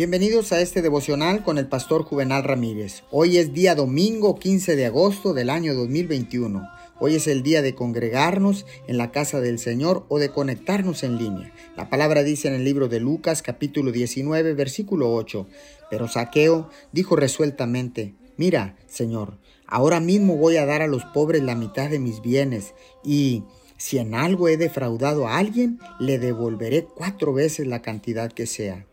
Bienvenidos a este devocional con el pastor Juvenal Ramírez. Hoy es día domingo 15 de agosto del año 2021. Hoy es el día de congregarnos en la casa del Señor o de conectarnos en línea. La palabra dice en el libro de Lucas capítulo 19 versículo 8, pero Saqueo dijo resueltamente, mira, Señor, ahora mismo voy a dar a los pobres la mitad de mis bienes y si en algo he defraudado a alguien, le devolveré cuatro veces la cantidad que sea.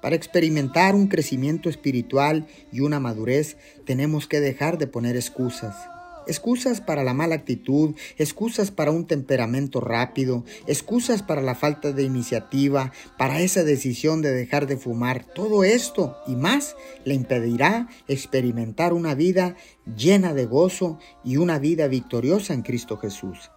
Para experimentar un crecimiento espiritual y una madurez, tenemos que dejar de poner excusas. Excusas para la mala actitud, excusas para un temperamento rápido, excusas para la falta de iniciativa, para esa decisión de dejar de fumar. Todo esto y más le impedirá experimentar una vida llena de gozo y una vida victoriosa en Cristo Jesús.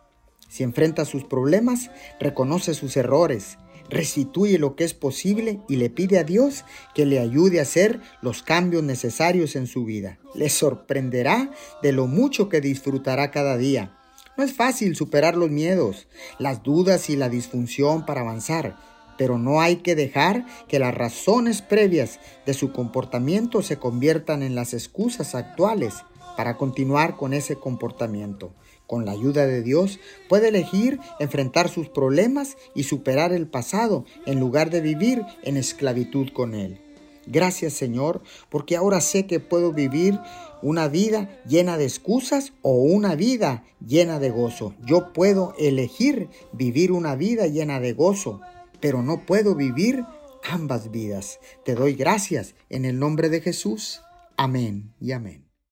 Si enfrenta sus problemas, reconoce sus errores, restituye lo que es posible y le pide a Dios que le ayude a hacer los cambios necesarios en su vida. Le sorprenderá de lo mucho que disfrutará cada día. No es fácil superar los miedos, las dudas y la disfunción para avanzar, pero no hay que dejar que las razones previas de su comportamiento se conviertan en las excusas actuales para continuar con ese comportamiento. Con la ayuda de Dios puede elegir enfrentar sus problemas y superar el pasado en lugar de vivir en esclavitud con Él. Gracias Señor, porque ahora sé que puedo vivir una vida llena de excusas o una vida llena de gozo. Yo puedo elegir vivir una vida llena de gozo, pero no puedo vivir ambas vidas. Te doy gracias en el nombre de Jesús. Amén y amén.